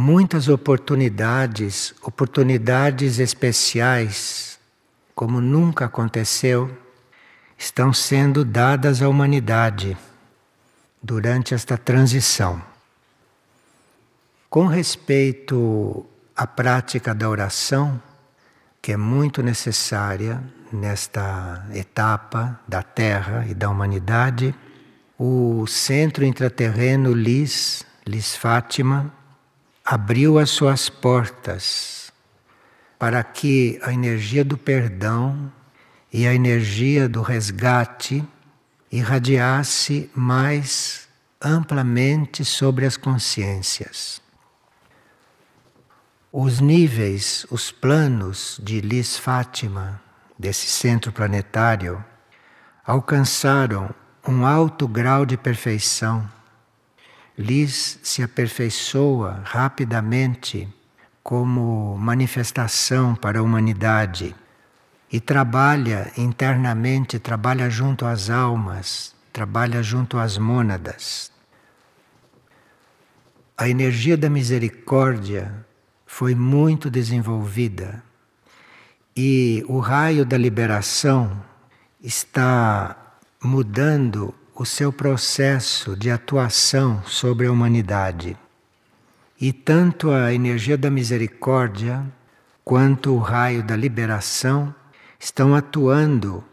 muitas oportunidades, oportunidades especiais, como nunca aconteceu, estão sendo dadas à humanidade durante esta transição. Com respeito à prática da oração, que é muito necessária nesta etapa da Terra e da humanidade, o Centro Intraterreno Lis, Lis Fátima, abriu as suas portas para que a energia do perdão e a energia do resgate irradiasse mais amplamente sobre as consciências. Os níveis, os planos de Lis Fátima, desse centro planetário, alcançaram um alto grau de perfeição. Lis se aperfeiçoa rapidamente como manifestação para a humanidade e trabalha internamente, trabalha junto às almas, trabalha junto às mônadas. A energia da misericórdia foi muito desenvolvida e o raio da liberação está mudando o seu processo de atuação sobre a humanidade. E tanto a energia da misericórdia quanto o raio da liberação estão atuando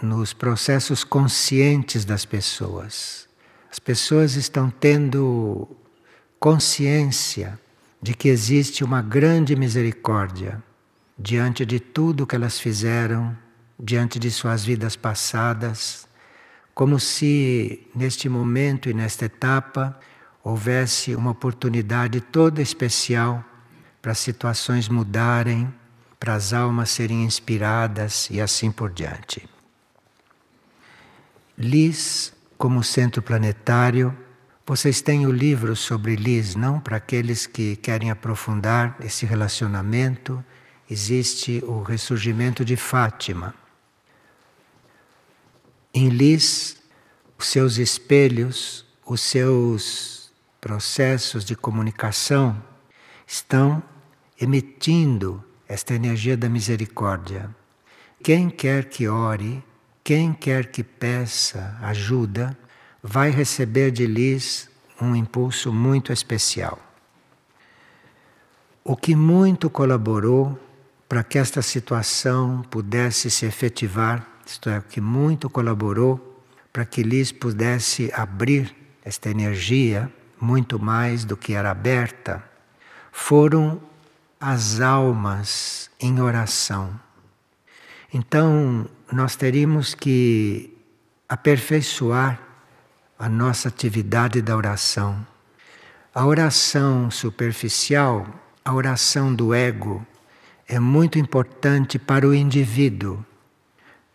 nos processos conscientes das pessoas. As pessoas estão tendo consciência de que existe uma grande misericórdia diante de tudo que elas fizeram, diante de suas vidas passadas, como se neste momento e nesta etapa houvesse uma oportunidade toda especial para as situações mudarem para as almas serem inspiradas e assim por diante. Lis, como centro planetário, vocês têm o livro sobre Lis, não? Para aqueles que querem aprofundar esse relacionamento, existe o ressurgimento de Fátima. Em Lis, os seus espelhos, os seus processos de comunicação estão emitindo esta energia da misericórdia. Quem quer que ore, quem quer que peça ajuda, vai receber de lhes um impulso muito especial. O que muito colaborou para que esta situação pudesse se efetivar, isto é, que muito colaborou para que lhes pudesse abrir esta energia muito mais do que era aberta, foram as almas em oração. Então, nós teríamos que aperfeiçoar a nossa atividade da oração. A oração superficial, a oração do ego, é muito importante para o indivíduo.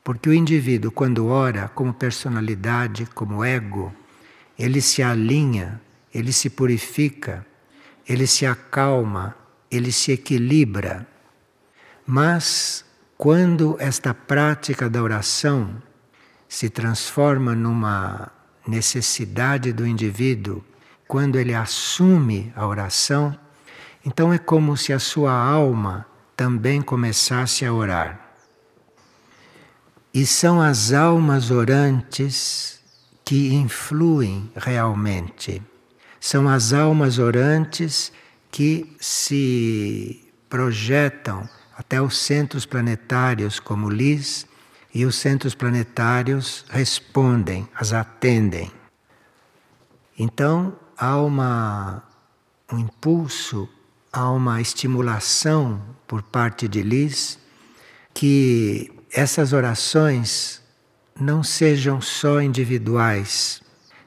Porque o indivíduo, quando ora como personalidade, como ego, ele se alinha, ele se purifica, ele se acalma ele se equilibra. Mas quando esta prática da oração se transforma numa necessidade do indivíduo, quando ele assume a oração, então é como se a sua alma também começasse a orar. E são as almas orantes que influem realmente. São as almas orantes que se projetam até os centros planetários como LIS e os centros planetários respondem, as atendem. Então há uma, um impulso, há uma estimulação por parte de Liz que essas orações não sejam só individuais,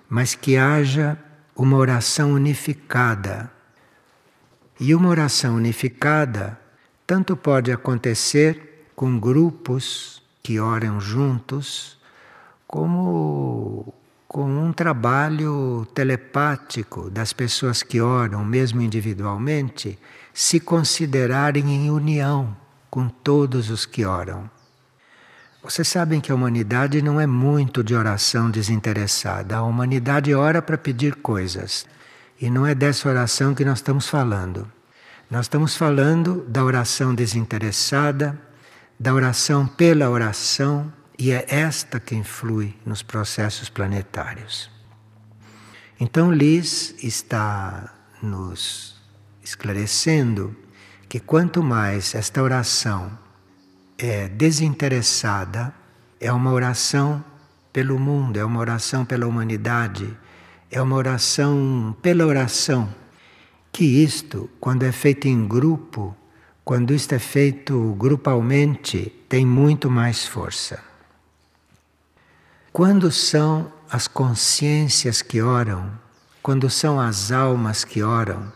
mas que haja uma oração unificada e uma oração unificada tanto pode acontecer com grupos que oram juntos, como com um trabalho telepático das pessoas que oram, mesmo individualmente, se considerarem em união com todos os que oram. Vocês sabem que a humanidade não é muito de oração desinteressada. A humanidade ora para pedir coisas. E não é dessa oração que nós estamos falando. Nós estamos falando da oração desinteressada, da oração pela oração, e é esta que influi nos processos planetários. Então, Liz está nos esclarecendo que quanto mais esta oração é desinteressada, é uma oração pelo mundo, é uma oração pela humanidade, é uma oração pela oração. Que isto, quando é feito em grupo, quando isto é feito grupalmente, tem muito mais força. Quando são as consciências que oram, quando são as almas que oram,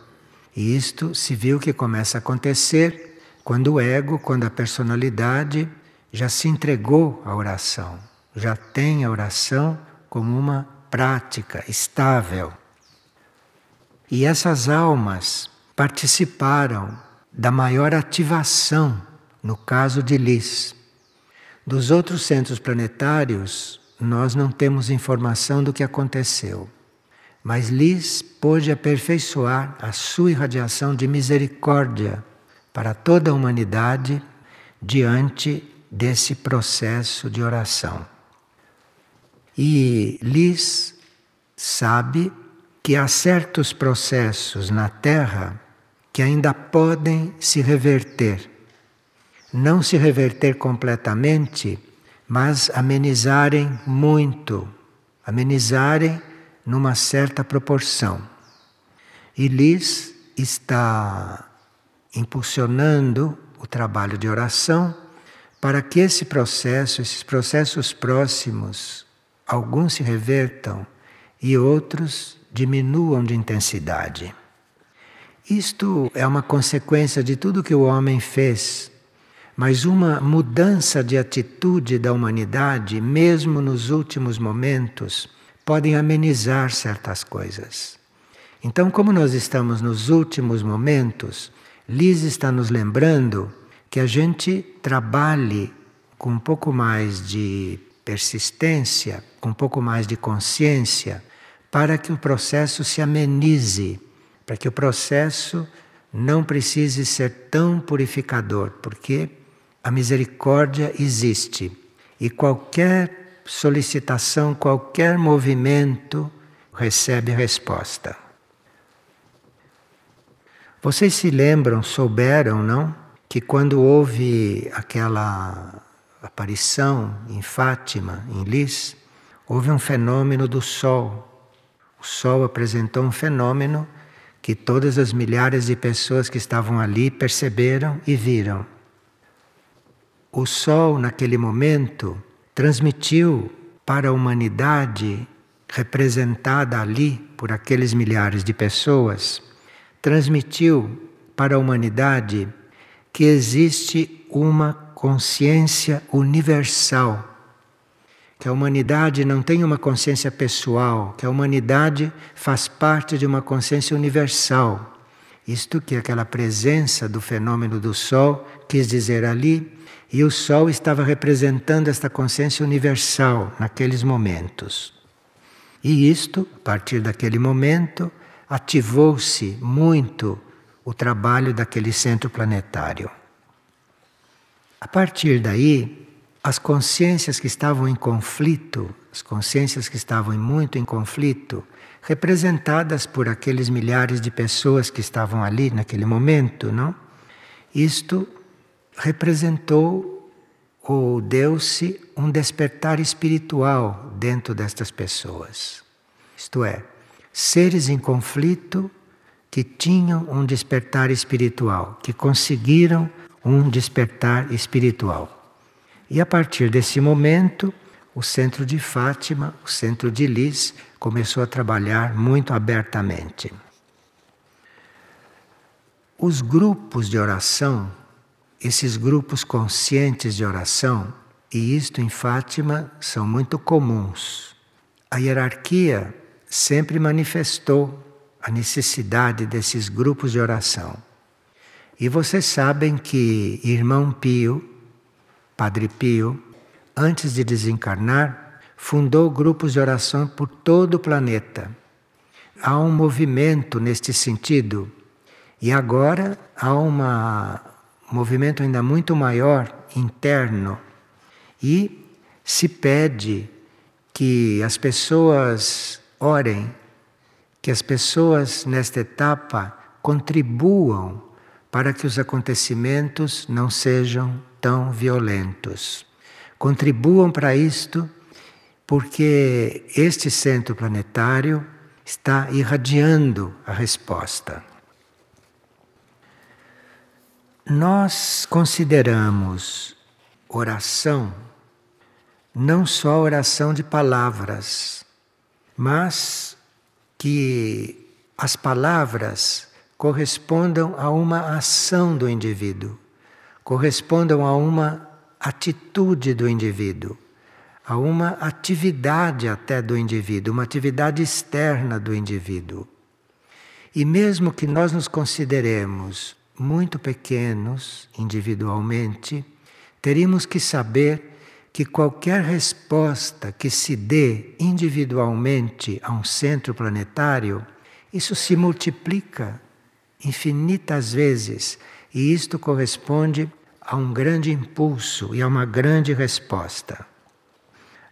e isto se viu que começa a acontecer quando o ego, quando a personalidade já se entregou à oração, já tem a oração como uma prática estável. E essas almas participaram da maior ativação no caso de Lis. Dos outros centros planetários, nós não temos informação do que aconteceu. Mas Lis pôde aperfeiçoar a sua irradiação de misericórdia para toda a humanidade diante desse processo de oração. E Lis sabe que há certos processos na Terra que ainda podem se reverter. Não se reverter completamente, mas amenizarem muito, amenizarem numa certa proporção. E Liz está impulsionando o trabalho de oração para que esse processo, esses processos próximos, alguns se revertam e outros diminuam de intensidade. Isto é uma consequência de tudo que o homem fez mas uma mudança de atitude da humanidade, mesmo nos últimos momentos, podem amenizar certas coisas. Então, como nós estamos nos últimos momentos, Liz está nos lembrando que a gente trabalhe com um pouco mais de persistência, com um pouco mais de consciência, para que o processo se amenize, para que o processo não precise ser tão purificador, porque a misericórdia existe e qualquer solicitação, qualquer movimento recebe resposta. Vocês se lembram, souberam, não? Que quando houve aquela aparição em Fátima, em Lis, houve um fenômeno do Sol. O Sol apresentou um fenômeno que todas as milhares de pessoas que estavam ali perceberam e viram o Sol, naquele momento, transmitiu para a humanidade, representada ali por aqueles milhares de pessoas, transmitiu para a humanidade que existe uma consciência universal. Que a humanidade não tem uma consciência pessoal, que a humanidade faz parte de uma consciência universal. Isto que aquela presença do fenômeno do Sol quis dizer ali e o Sol estava representando esta consciência universal naqueles momentos. E isto, a partir daquele momento, ativou-se muito o trabalho daquele centro planetário. A partir daí, as consciências que estavam em conflito, as consciências que estavam muito em conflito, representadas por aqueles milhares de pessoas que estavam ali naquele momento, não? Isto representou ou deu-se um despertar espiritual dentro destas pessoas. Isto é, seres em conflito que tinham um despertar espiritual, que conseguiram um despertar espiritual. E a partir desse momento, o centro de Fátima, o centro de Lis, começou a trabalhar muito abertamente. Os grupos de oração esses grupos conscientes de oração, e isto em Fátima são muito comuns. A hierarquia sempre manifestou a necessidade desses grupos de oração. E vocês sabem que irmão Pio, Padre Pio, antes de desencarnar, fundou grupos de oração por todo o planeta. há um movimento neste sentido. E agora há uma, um movimento ainda muito maior interno. E se pede que as pessoas orem, que as pessoas nesta etapa contribuam para que os acontecimentos não sejam tão violentos. Contribuam para isto, porque este centro planetário está irradiando a resposta. Nós consideramos oração não só oração de palavras, mas que as palavras correspondam a uma ação do indivíduo, correspondam a uma atitude do indivíduo, a uma atividade até do indivíduo, uma atividade externa do indivíduo. E mesmo que nós nos consideremos muito pequenos individualmente, teríamos que saber que qualquer resposta que se dê individualmente a um centro planetário, isso se multiplica infinitas vezes e isto corresponde a um grande impulso e a uma grande resposta.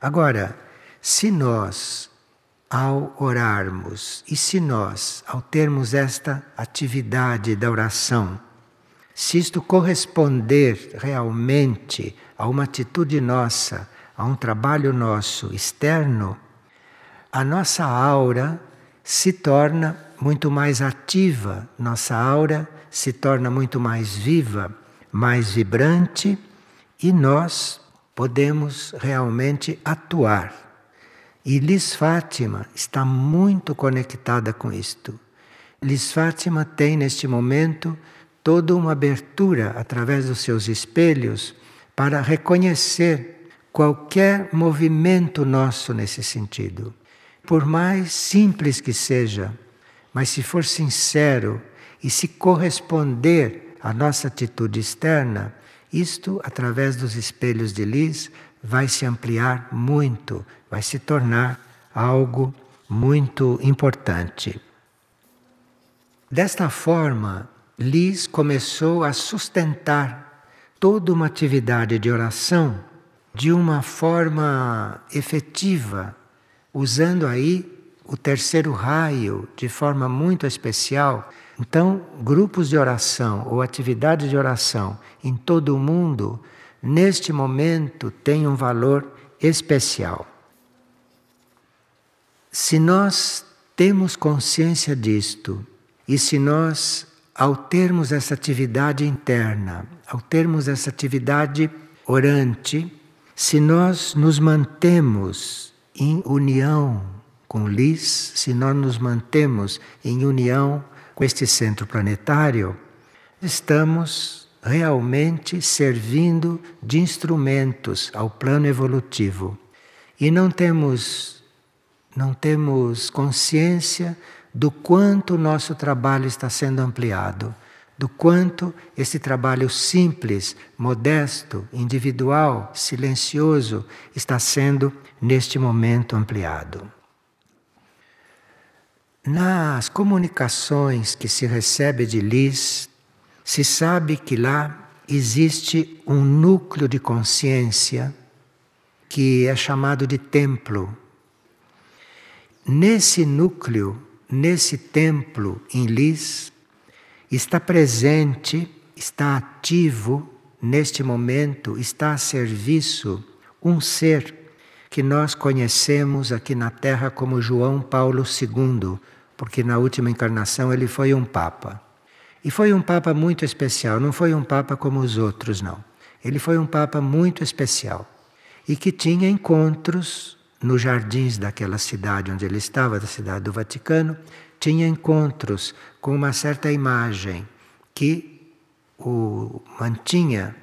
Agora, se nós, ao orarmos, e se nós, ao termos esta atividade da oração, se isto corresponder realmente a uma atitude nossa, a um trabalho nosso externo, a nossa aura se torna muito mais ativa, nossa aura se torna muito mais viva, mais vibrante e nós podemos realmente atuar. E Liz Fátima está muito conectada com isto. Liz Fátima tem neste momento toda uma abertura através dos seus espelhos para reconhecer qualquer movimento nosso nesse sentido. Por mais simples que seja, mas se for sincero e se corresponder à nossa atitude externa, isto, através dos espelhos de Liz, vai se ampliar muito, vai se tornar algo muito importante. Desta forma, Liz começou a sustentar toda uma atividade de oração de uma forma efetiva, usando aí o terceiro raio de forma muito especial. Então, grupos de oração ou atividades de oração em todo o mundo, neste momento, têm um valor especial. Se nós temos consciência disto e se nós ao termos essa atividade interna, ao termos essa atividade orante, se nós nos mantemos em união com Lis, se nós nos mantemos em união com este centro planetário, estamos realmente servindo de instrumentos ao plano evolutivo. E não temos não temos consciência do quanto o nosso trabalho está sendo ampliado, do quanto esse trabalho simples, modesto, individual, silencioso está sendo neste momento ampliado. Nas comunicações que se recebe de Liz, se sabe que lá existe um núcleo de consciência que é chamado de templo. Nesse núcleo nesse templo em Lis, está presente, está ativo neste momento, está a serviço um ser que nós conhecemos aqui na Terra como João Paulo II, porque na última encarnação ele foi um Papa. E foi um Papa muito especial, não foi um Papa como os outros, não. Ele foi um Papa muito especial e que tinha encontros nos jardins daquela cidade onde ele estava, da cidade do Vaticano, tinha encontros com uma certa imagem que o mantinha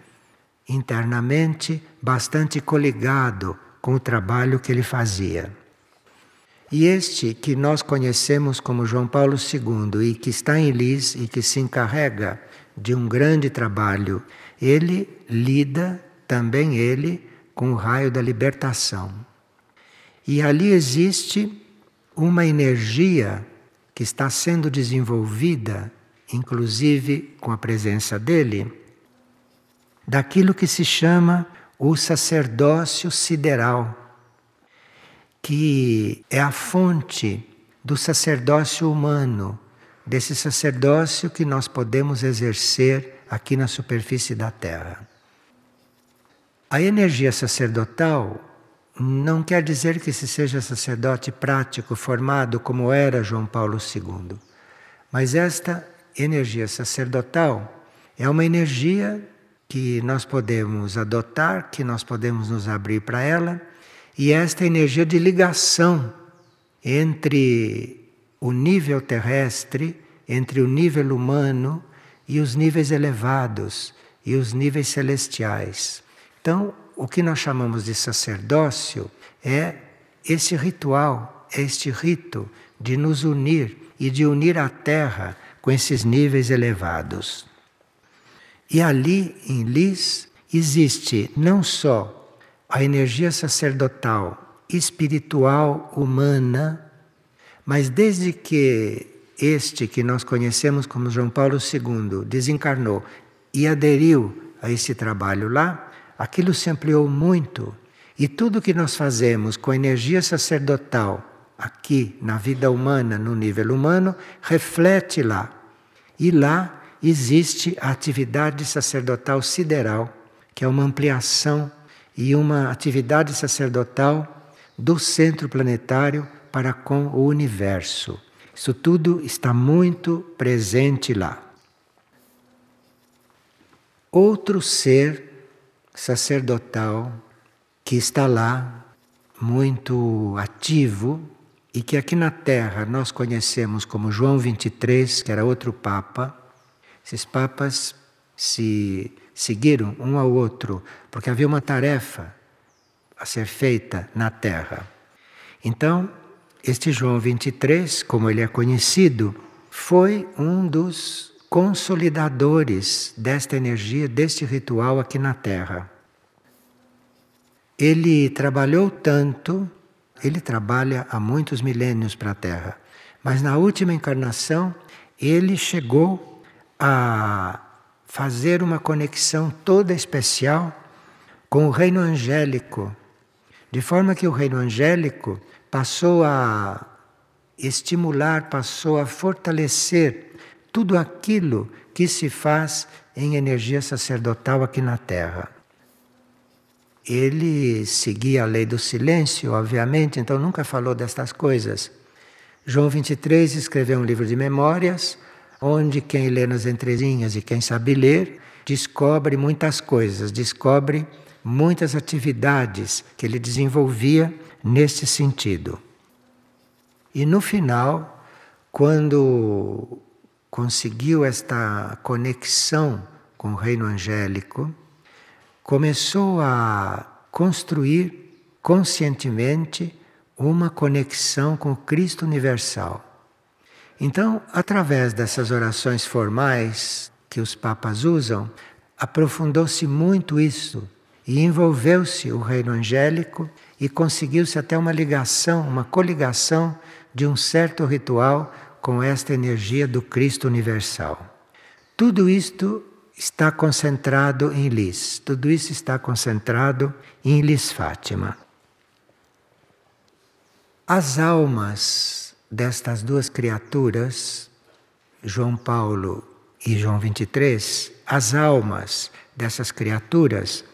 internamente bastante coligado com o trabalho que ele fazia. E este que nós conhecemos como João Paulo II e que está em Lis e que se encarrega de um grande trabalho, ele lida também ele com o raio da libertação. E ali existe uma energia que está sendo desenvolvida, inclusive com a presença dele, daquilo que se chama o sacerdócio sideral, que é a fonte do sacerdócio humano, desse sacerdócio que nós podemos exercer aqui na superfície da Terra. A energia sacerdotal não quer dizer que se seja sacerdote prático formado como era João Paulo II, mas esta energia sacerdotal é uma energia que nós podemos adotar, que nós podemos nos abrir para ela, e esta energia de ligação entre o nível terrestre, entre o nível humano e os níveis elevados e os níveis celestiais. Então, o que nós chamamos de sacerdócio é esse ritual, é este rito de nos unir e de unir a Terra com esses níveis elevados. E ali em Lis existe não só a energia sacerdotal, espiritual, humana, mas desde que este que nós conhecemos como João Paulo II desencarnou e aderiu a esse trabalho lá, aquilo se ampliou muito. E tudo que nós fazemos com a energia sacerdotal aqui na vida humana, no nível humano, reflete lá. E lá existe a atividade sacerdotal sideral, que é uma ampliação e uma atividade sacerdotal do centro planetário para com o universo. Isso tudo está muito presente lá. Outro ser sacerdotal que está lá, muito ativo, e que aqui na Terra nós conhecemos como João 23, que era outro Papa. Esses papas se seguiram um ao outro, porque havia uma tarefa a ser feita na Terra. Então, este João 23, como ele é conhecido, foi um dos consolidadores desta energia, deste ritual aqui na Terra. Ele trabalhou tanto, ele trabalha há muitos milênios para a Terra, mas na última encarnação ele chegou a fazer uma conexão toda especial com o reino angélico, de forma que o reino angélico passou a estimular, passou a fortalecer tudo aquilo que se faz em energia sacerdotal aqui na Terra. Ele seguia a lei do silêncio, obviamente, então nunca falou destas coisas. João 23 escreveu um livro de memórias onde quem lê nas entrelinhas e quem sabe ler descobre muitas coisas, descobre muitas atividades que ele desenvolvia nesse sentido. E no final, quando conseguiu esta conexão com o reino angélico, começou a construir conscientemente uma conexão com o Cristo universal. Então, através dessas orações formais que os papas usam, aprofundou-se muito isso e envolveu-se o reino angélico e conseguiu-se até uma ligação, uma coligação de um certo ritual com esta energia do Cristo universal. Tudo isto está concentrado em Lis, tudo isso está concentrado em Lis Fátima. As almas destas duas criaturas, João Paulo e João 23, as almas dessas criaturas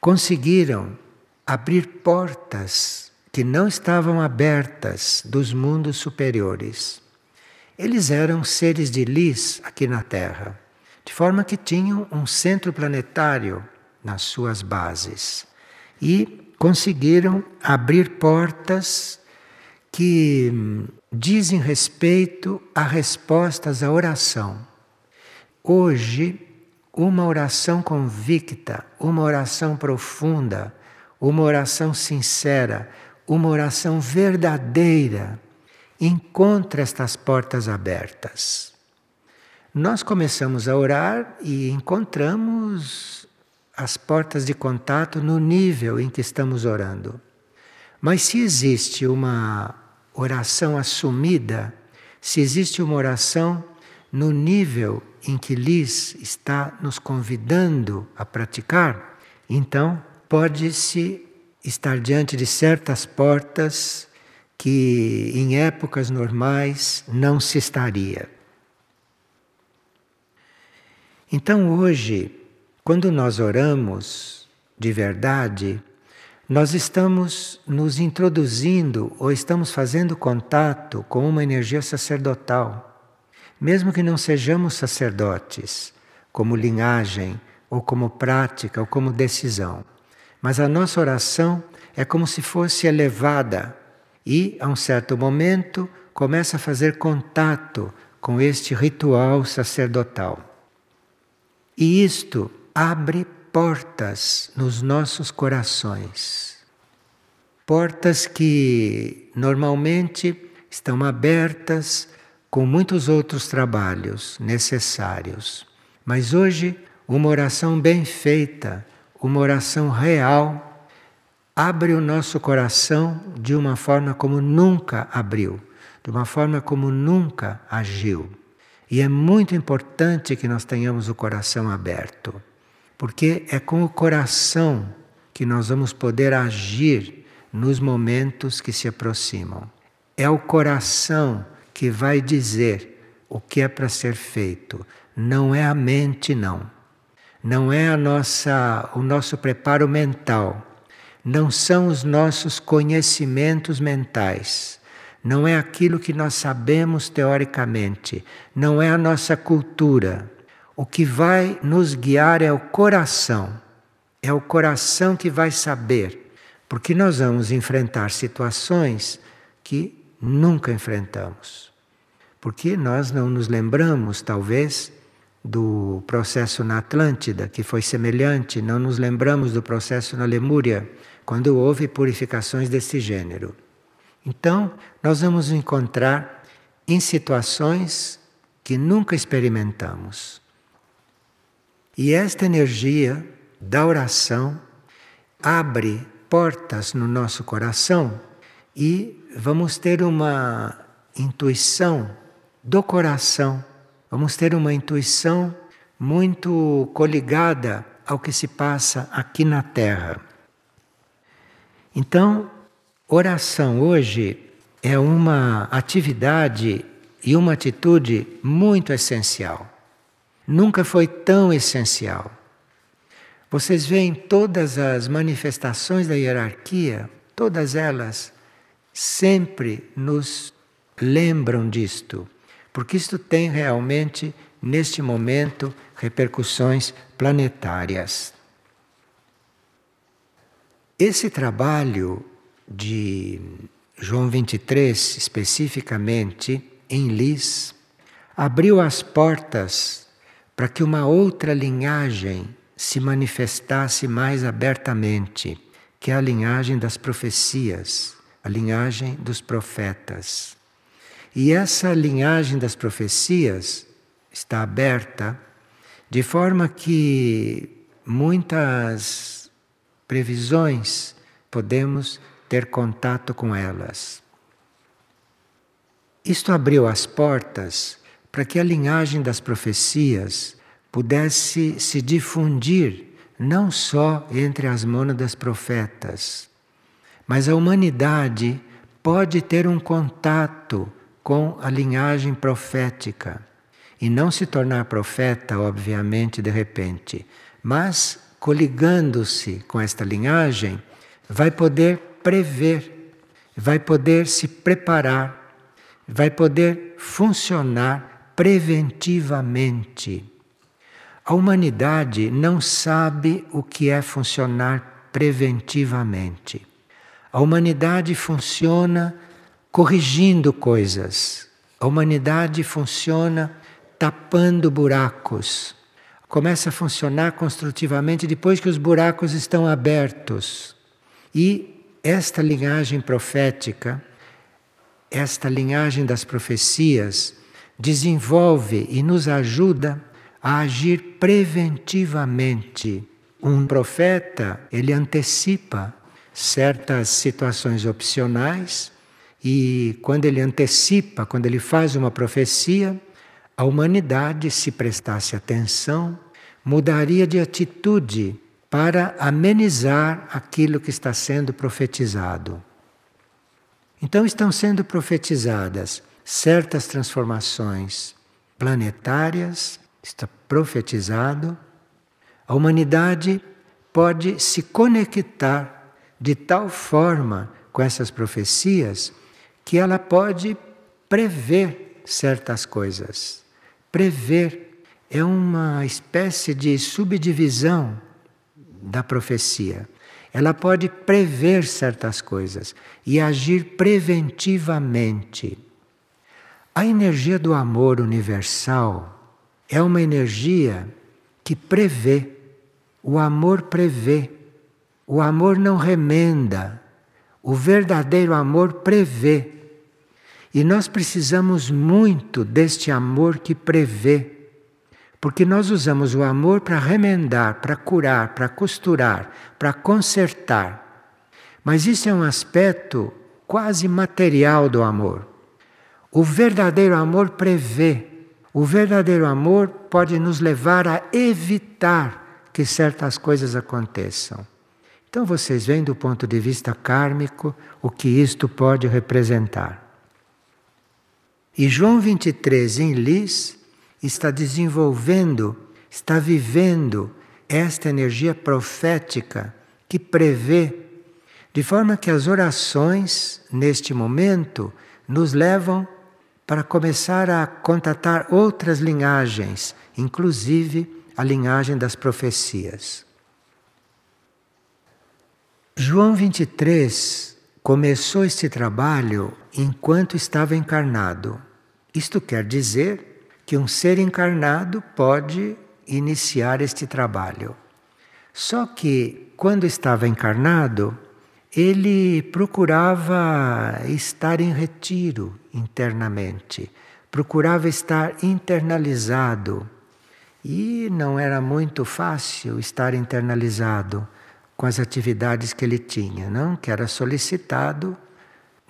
conseguiram abrir portas que não estavam abertas dos mundos superiores. Eles eram seres de lis aqui na Terra, de forma que tinham um centro planetário nas suas bases e conseguiram abrir portas que dizem respeito a respostas à oração. Hoje, uma oração convicta, uma oração profunda, uma oração sincera, uma oração verdadeira, encontra estas portas abertas. Nós começamos a orar e encontramos as portas de contato no nível em que estamos orando. Mas se existe uma oração assumida, se existe uma oração no nível em que Liz está nos convidando a praticar, então pode-se estar diante de certas portas que em épocas normais não se estaria. Então hoje, quando nós oramos de verdade, nós estamos nos introduzindo ou estamos fazendo contato com uma energia sacerdotal. Mesmo que não sejamos sacerdotes, como linhagem, ou como prática, ou como decisão. Mas a nossa oração é como se fosse elevada e, a um certo momento, começa a fazer contato com este ritual sacerdotal. E isto abre portas nos nossos corações. Portas que normalmente estão abertas com muitos outros trabalhos necessários. Mas hoje, uma oração bem feita, uma oração real, abre o nosso coração de uma forma como nunca abriu, de uma forma como nunca agiu. E é muito importante que nós tenhamos o coração aberto, porque é com o coração que nós vamos poder agir nos momentos que se aproximam. É o coração que vai dizer o que é para ser feito. Não é a mente, não. Não é a nossa, o nosso preparo mental. Não são os nossos conhecimentos mentais. Não é aquilo que nós sabemos teoricamente. Não é a nossa cultura. O que vai nos guiar é o coração. É o coração que vai saber. Porque nós vamos enfrentar situações que nunca enfrentamos. Porque nós não nos lembramos, talvez, do processo na Atlântida, que foi semelhante, não nos lembramos do processo na Lemúria, quando houve purificações desse gênero. Então, nós vamos encontrar em situações que nunca experimentamos. E esta energia da oração abre portas no nosso coração e vamos ter uma intuição do coração, vamos ter uma intuição muito coligada ao que se passa aqui na Terra. Então, oração hoje é uma atividade e uma atitude muito essencial. Nunca foi tão essencial. Vocês veem todas as manifestações da hierarquia, todas elas sempre nos lembram disto, porque isto tem realmente, neste momento, repercussões planetárias. Esse trabalho de João 23, especificamente em Lis, abriu as portas para que uma outra linhagem se manifestasse mais abertamente, que é a linhagem das profecias a linhagem dos profetas. E essa linhagem das profecias está aberta de forma que muitas previsões podemos ter contato com elas. Isto abriu as portas para que a linhagem das profecias pudesse se difundir não só entre as mônadas profetas, mas a humanidade pode ter um contato com a linhagem profética e não se tornar profeta, obviamente, de repente, mas coligando-se com esta linhagem, vai poder prever, vai poder se preparar, vai poder funcionar preventivamente. A humanidade não sabe o que é funcionar preventivamente. A humanidade funciona corrigindo coisas. A humanidade funciona tapando buracos. Começa a funcionar construtivamente depois que os buracos estão abertos. E esta linhagem profética, esta linhagem das profecias, desenvolve e nos ajuda a agir preventivamente. Um profeta, ele antecipa certas situações opcionais E quando ele antecipa, quando ele faz uma profecia, a humanidade, se prestasse atenção, mudaria de atitude para amenizar aquilo que está sendo profetizado. Então estão sendo profetizadas certas transformações planetárias, está profetizado. A humanidade pode se conectar de tal forma com essas profecias que ela pode prever certas coisas. Prever é uma espécie de subdivisão da profecia. Ela pode prever certas coisas e agir preventivamente. A energia do amor universal é uma energia que prevê. O amor prevê. O amor não remenda. O verdadeiro amor prevê. E nós precisamos muito deste amor que prevê porque nós usamos o amor para remendar, para curar, para costurar, para consertar. Mas isso é um aspecto quase material do amor. O verdadeiro amor prevê. O verdadeiro amor pode nos levar a evitar que certas coisas aconteçam. Então vocês veem do ponto de vista kármico o que isto pode representar. E João 23 em Lis está desenvolvendo, está vivendo esta energia profética que prevê, de forma que as orações, neste momento, nos levam para começar a contatar outras linhagens, inclusive a linhagem das profecias. João 23 começou este trabalho enquanto estava encarnado. Isto quer dizer que um ser encarnado pode iniciar este trabalho. Só que, quando estava encarnado, ele procurava estar em retiro internamente, procurava estar internalizado. E não era muito fácil estar internalizado com as atividades que ele tinha, não? Que era solicitado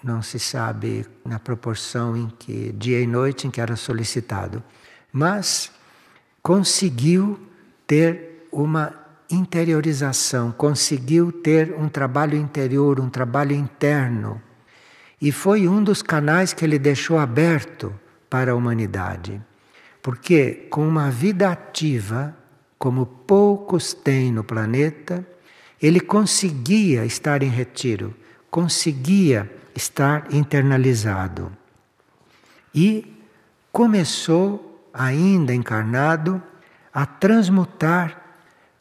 não se sabe na proporção em que, dia e noite, em que era solicitado. Mas conseguiu ter uma interiorização, conseguiu ter um trabalho interior, um trabalho interno. E foi um dos canais que ele deixou aberto para a humanidade. Porque com uma vida ativa, como poucos têm no planeta, ele conseguia estar em retiro, conseguia estar internalizado. E começou, ainda encarnado, a transmutar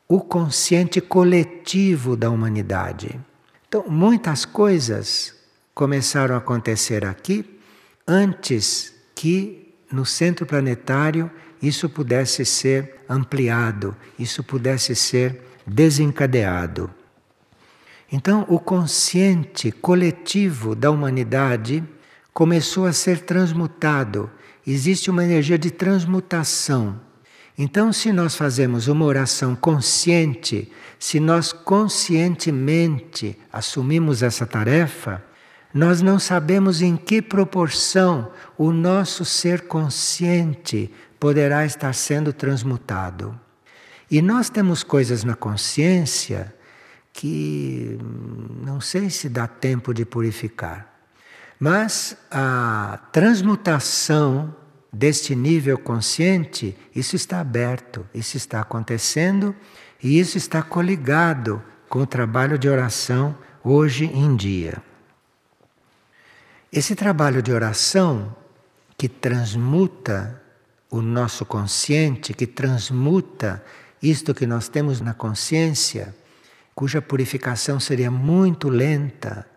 o consciente coletivo da humanidade. Então, muitas coisas começaram a acontecer aqui antes que no centro planetário isso pudesse ser ampliado, isso pudesse ser desencadeado. Então, o consciente coletivo da humanidade começou a ser transmutado. Existe uma energia de transmutação. Então, se nós fazemos uma oração consciente, se nós conscientemente assumimos essa tarefa, nós não sabemos em que proporção o nosso ser consciente poderá estar sendo transmutado. E nós temos coisas na consciência que não sei se dá tempo de purificar. Mas a transmutação deste nível consciente, isso está aberto, isso está acontecendo e isso está coligado com o trabalho de oração hoje em dia. Esse trabalho de oração que transmuta o nosso consciente, que transmuta isto que nós temos na consciência, cuja purificação seria muito lenta.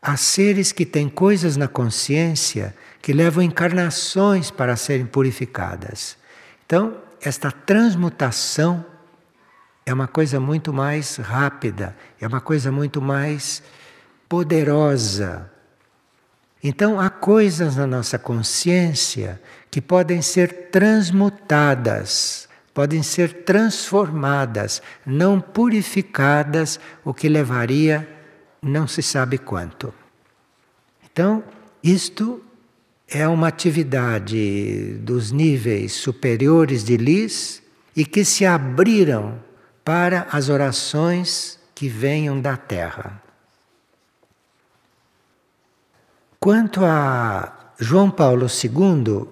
Há seres que têm coisas na consciência que levam encarnações para serem purificadas. Então, esta transmutação é uma coisa muito mais rápida, é uma coisa muito mais poderosa. Então, há coisas na nossa consciência que podem ser transmutadas podem ser transformadas, não purificadas, o que levaria não se sabe quanto. Então, Isto é uma atividade dos níveis superiores de Lis e que se abriram para as orações que venham da Terra. Quanto a João Paulo II,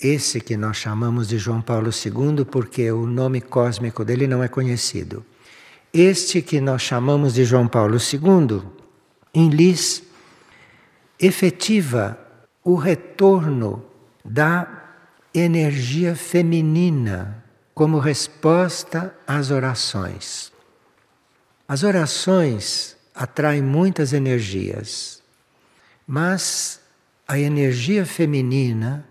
esse que nós chamamos de João Paulo II porque o nome cósmico dele não é conhecido. Este que nós chamamos de João Paulo II, em Lis, efetiva o retorno da energia feminina como resposta às orações. As orações atraem muitas energias, mas a energia feminina,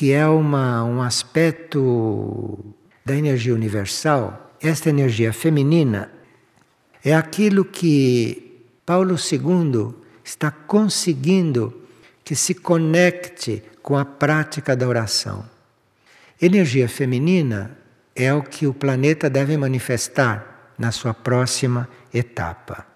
que é uma, um aspecto da energia universal, esta energia feminina é aquilo que Paulo II está conseguindo que se conecte com a prática da oração. Energia feminina é o que o planeta deve manifestar na sua próxima etapa.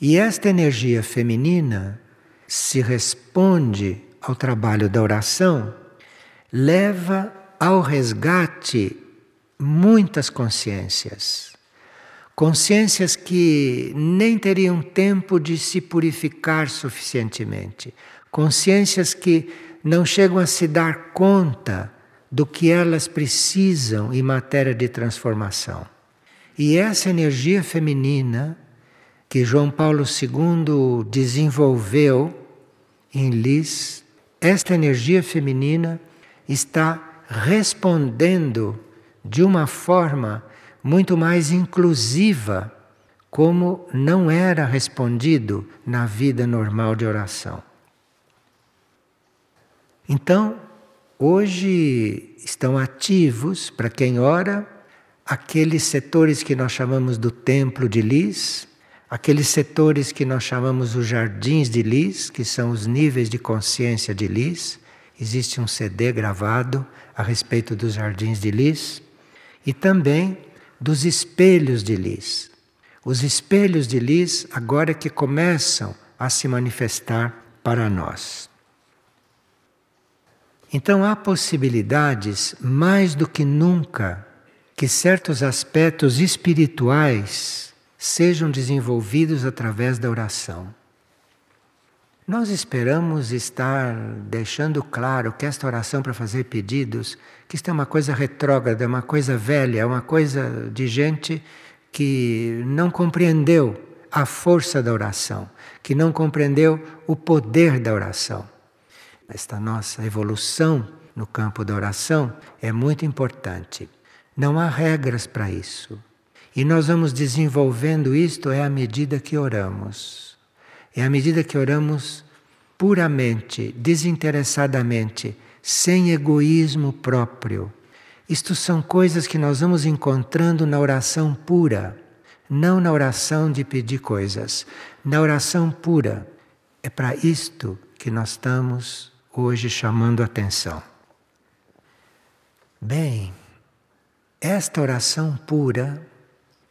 E esta energia feminina se responde ao trabalho da oração, leva ao resgate muitas consciências. Consciências que nem teriam tempo de se purificar suficientemente. Consciências que não chegam a se dar conta do que elas precisam em matéria de transformação. E essa energia feminina que João Paulo II desenvolveu em Lis, esta energia feminina está respondendo de uma forma muito mais inclusiva, como não era respondido na vida normal de oração. Então, hoje estão ativos, para quem ora, aqueles setores que nós chamamos do Templo de Lis, aqueles setores que nós chamamos os Jardins de Lis, que são os níveis de consciência de Lis. Existe um CD gravado a respeito dos Jardins de Lis. E também dos espelhos de Lis. Os espelhos de Lis agora que começam a se manifestar para nós. Então há possibilidades mais do que nunca que certos aspectos espirituais sejam desenvolvidos através da oração. Nós esperamos estar deixando claro que esta oração para fazer pedidos, que isto é uma coisa retrógrada, é uma coisa velha, é uma coisa de gente que não compreendeu a força da oração, que não compreendeu o poder da oração. Esta nossa evolução no campo da oração é muito importante. Não há regras para isso. E nós vamos desenvolvendo isto é à medida que oramos. É à medida que oramos puramente, desinteressadamente, sem egoísmo próprio. Isto são coisas que nós vamos encontrando na oração pura, não na oração de pedir coisas. Na oração pura. É para isto que nós estamos hoje chamando atenção. Bem, esta oração pura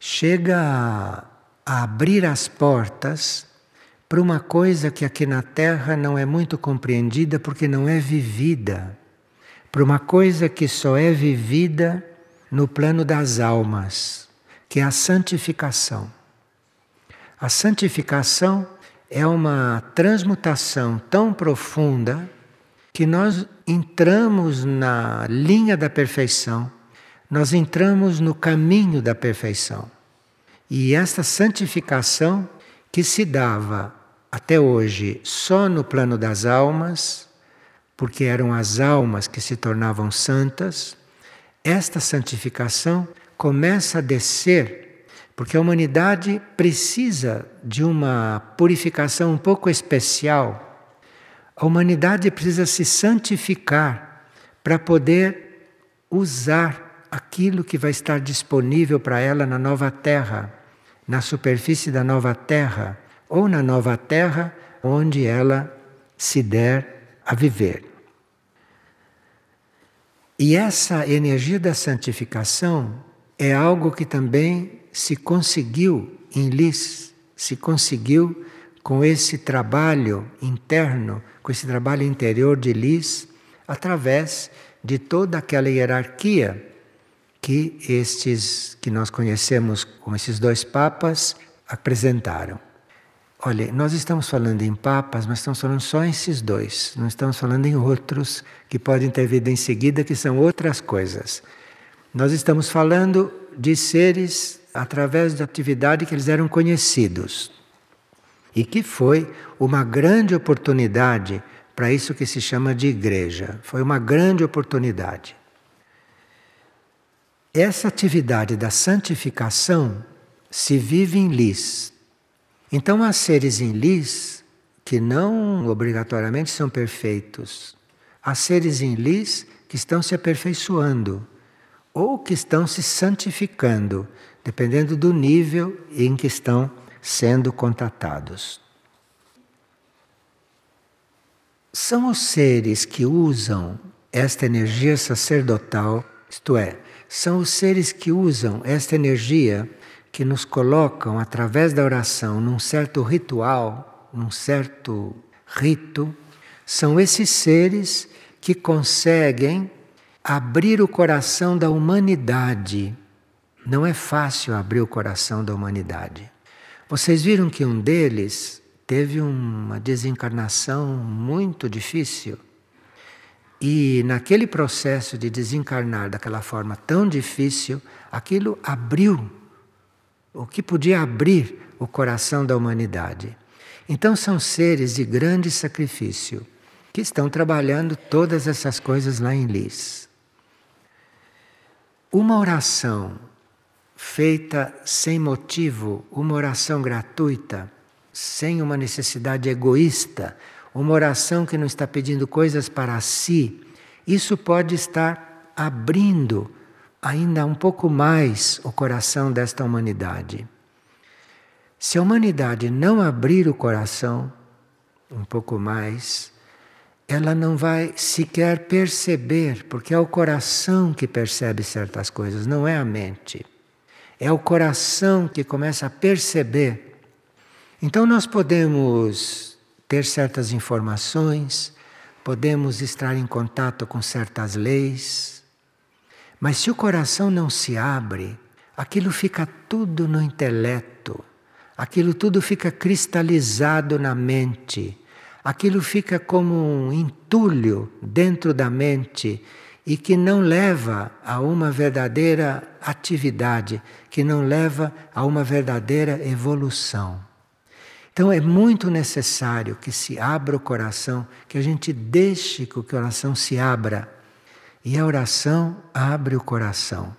chega a, a abrir as portas para uma coisa que aqui na Terra não é muito compreendida porque não é vivida, para uma coisa que só é vivida no plano das almas, que é a santificação. A santificação é uma transmutação tão profunda que nós entramos na linha da perfeição, nós entramos no caminho da perfeição. E esta santificação que se dava até hoje só no plano das almas, porque eram as almas que se tornavam santas, esta santificação começa a descer, porque a humanidade precisa de uma purificação um pouco especial. A humanidade precisa se santificar para poder usar aquilo que vai estar disponível para ela na nova terra, na superfície da nova terra ou na nova terra onde ela se der a viver. E essa energia da santificação é algo que também se conseguiu em Lis, se conseguiu com esse trabalho interno, com esse trabalho interior de Lis, através de toda aquela hierarquia que estes que nós conhecemos como esses dois papas apresentaram. Olha, nós estamos falando em papas, mas estamos falando só esses dois. Não estamos falando em outros que podem ter vindo em seguida, que são outras coisas. Nós estamos falando de seres através da atividade que eles eram conhecidos. E que foi uma grande oportunidade para isso que se chama de igreja. Foi uma grande oportunidade. Essa atividade da santificação se vive em lis, então há seres em lis que não obrigatoriamente são perfeitos. Há seres em lis que estão se aperfeiçoando ou que estão se santificando, dependendo do nível em que estão sendo contatados. São os seres que usam esta energia sacerdotal, isto é, são os seres que usam esta energia que nos colocam, através da oração, num certo ritual, num certo rito, são esses seres que conseguem abrir o coração da humanidade. Não é fácil abrir o coração da humanidade. Vocês viram que um deles teve uma desencarnação muito difícil. E naquele processo de desencarnar daquela forma tão difícil, aquilo abriu o que podia abrir o coração da humanidade. Então são seres de grande sacrifício que estão trabalhando todas essas coisas lá em Lis. Uma oração feita sem motivo, uma oração gratuita, sem uma necessidade egoísta, uma oração que não está pedindo coisas para si, isso pode estar abrindo ainda um pouco mais o coração desta humanidade. Se a humanidade não abrir o coração um pouco mais, ela não vai sequer perceber, porque é o coração que percebe certas coisas, não é a mente. É o coração que começa a perceber. Então nós podemos ter certas informações, podemos estar em contato com certas leis, mas se o coração não se abre, aquilo fica tudo no intelecto, aquilo tudo fica cristalizado na mente, aquilo fica como um entulho dentro da mente e que não leva a uma verdadeira atividade, que não leva a uma verdadeira evolução. Então é muito necessário que se abra o coração, que a gente deixe que o coração se abra e a oração abre o coração.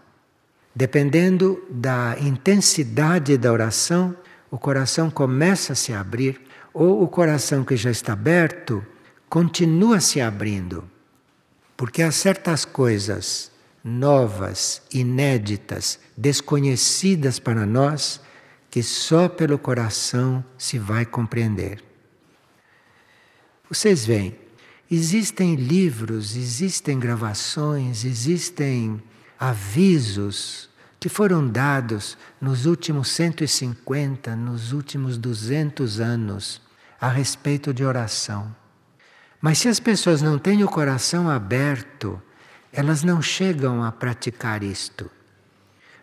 Dependendo da intensidade da oração, o coração começa a se abrir, ou o coração que já está aberto continua se abrindo. Porque há certas coisas novas, inéditas, desconhecidas para nós, que só pelo coração se vai compreender. Vocês veem, Existem livros, existem gravações, existem avisos que foram dados nos últimos 150, nos últimos 200 anos a respeito de oração. Mas se as pessoas não têm o coração aberto, elas não chegam a praticar isto.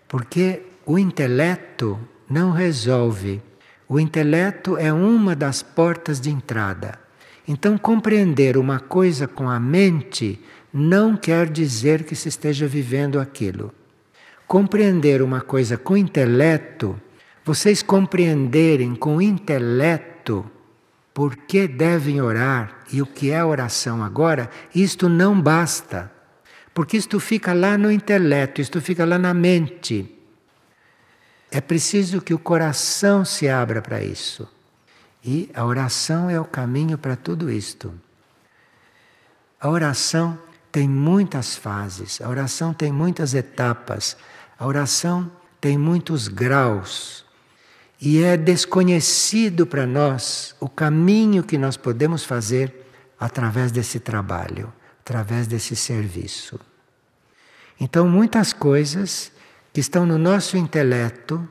Porque o intelecto não resolve. O intelecto é uma das portas de entrada. Então, compreender uma coisa com a mente não quer dizer que se esteja vivendo aquilo. Compreender uma coisa com o intelecto, vocês compreenderem com o intelecto por que devem orar e o que é oração agora, isto não basta. Porque isto fica lá no intelecto, isto fica lá na mente. É preciso que o coração se abra para isso. E a oração é o caminho para tudo isto. A oração tem muitas fases, a oração tem muitas etapas, a oração tem muitos graus. E é desconhecido para nós o caminho que nós podemos fazer através desse trabalho, através desse serviço. Então, muitas coisas que estão no nosso intelecto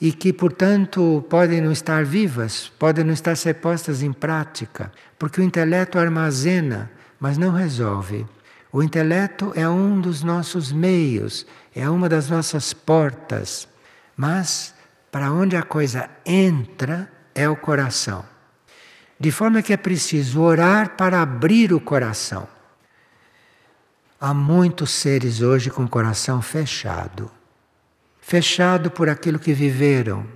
e que, portanto, podem não estar vivas, podem não estar ser postas em prática, porque o intelecto armazena, mas não resolve. O intelecto é um dos nossos meios, é uma das nossas portas, mas para onde a coisa entra é o coração. De forma que é preciso orar para abrir o coração. Há muitos seres hoje com o coração fechado fechado por aquilo que viveram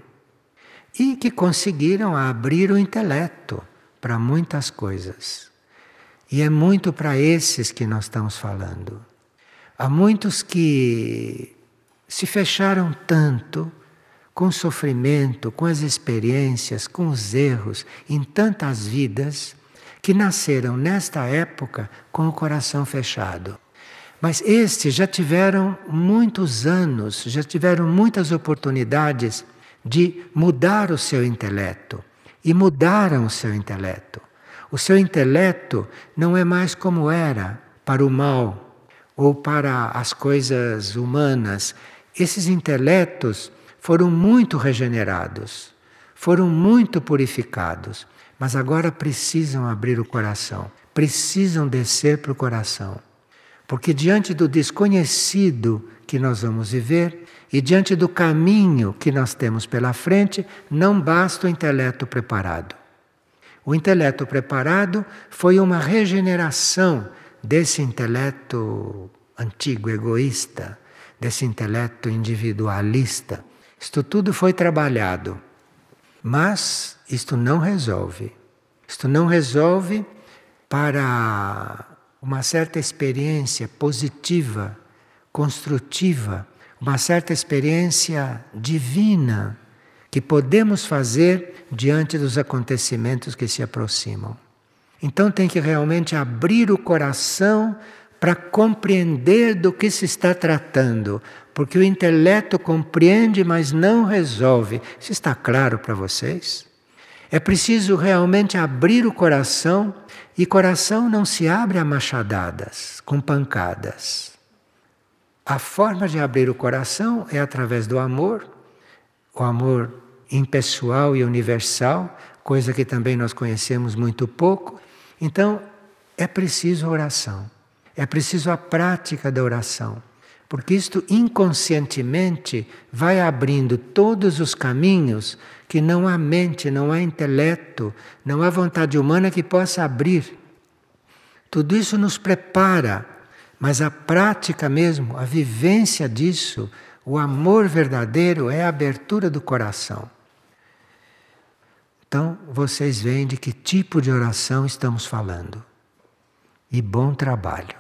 e que conseguiram abrir o intelecto para muitas coisas. E é muito para esses que nós estamos falando. Há muitos que se fecharam tanto com o sofrimento, com as experiências, com os erros em tantas vidas que nasceram nesta época com o coração fechado. Mas estes já tiveram muitos anos, já tiveram muitas oportunidades de mudar o seu intelecto. E mudaram o seu intelecto. O seu intelecto não é mais como era para o mal ou para as coisas humanas. Esses intelectos foram muito regenerados, foram muito purificados, mas agora precisam abrir o coração, precisam descer para o coração. Porque diante do desconhecido que nós vamos viver e diante do caminho que nós temos pela frente, não basta o intelecto preparado. O intelecto preparado foi uma regeneração desse intelecto antigo, egoísta, desse intelecto individualista. Isto tudo foi trabalhado. Mas isto não resolve. Isto não resolve para uma certa experiência positiva, construtiva, uma certa experiência divina que podemos fazer diante dos acontecimentos que se aproximam. Então tem que realmente abrir o coração para compreender do que se está tratando, porque o intelecto compreende, mas não resolve. Isso está claro para vocês? É preciso realmente abrir o coração e coração não se abre a machadadas, com pancadas. A forma de abrir o coração é através do amor, o amor impessoal e universal, coisa que também nós conhecemos muito pouco. Então, é preciso oração, é preciso a prática da oração, porque isto inconscientemente vai abrindo todos os caminhos que não há mente, não há intelecto, não há vontade humana que possa abrir. Tudo isso nos prepara, mas a prática mesmo, a vivência disso, o amor verdadeiro é a abertura do coração. Então, vocês veem de que tipo de oração estamos falando. E bom trabalho.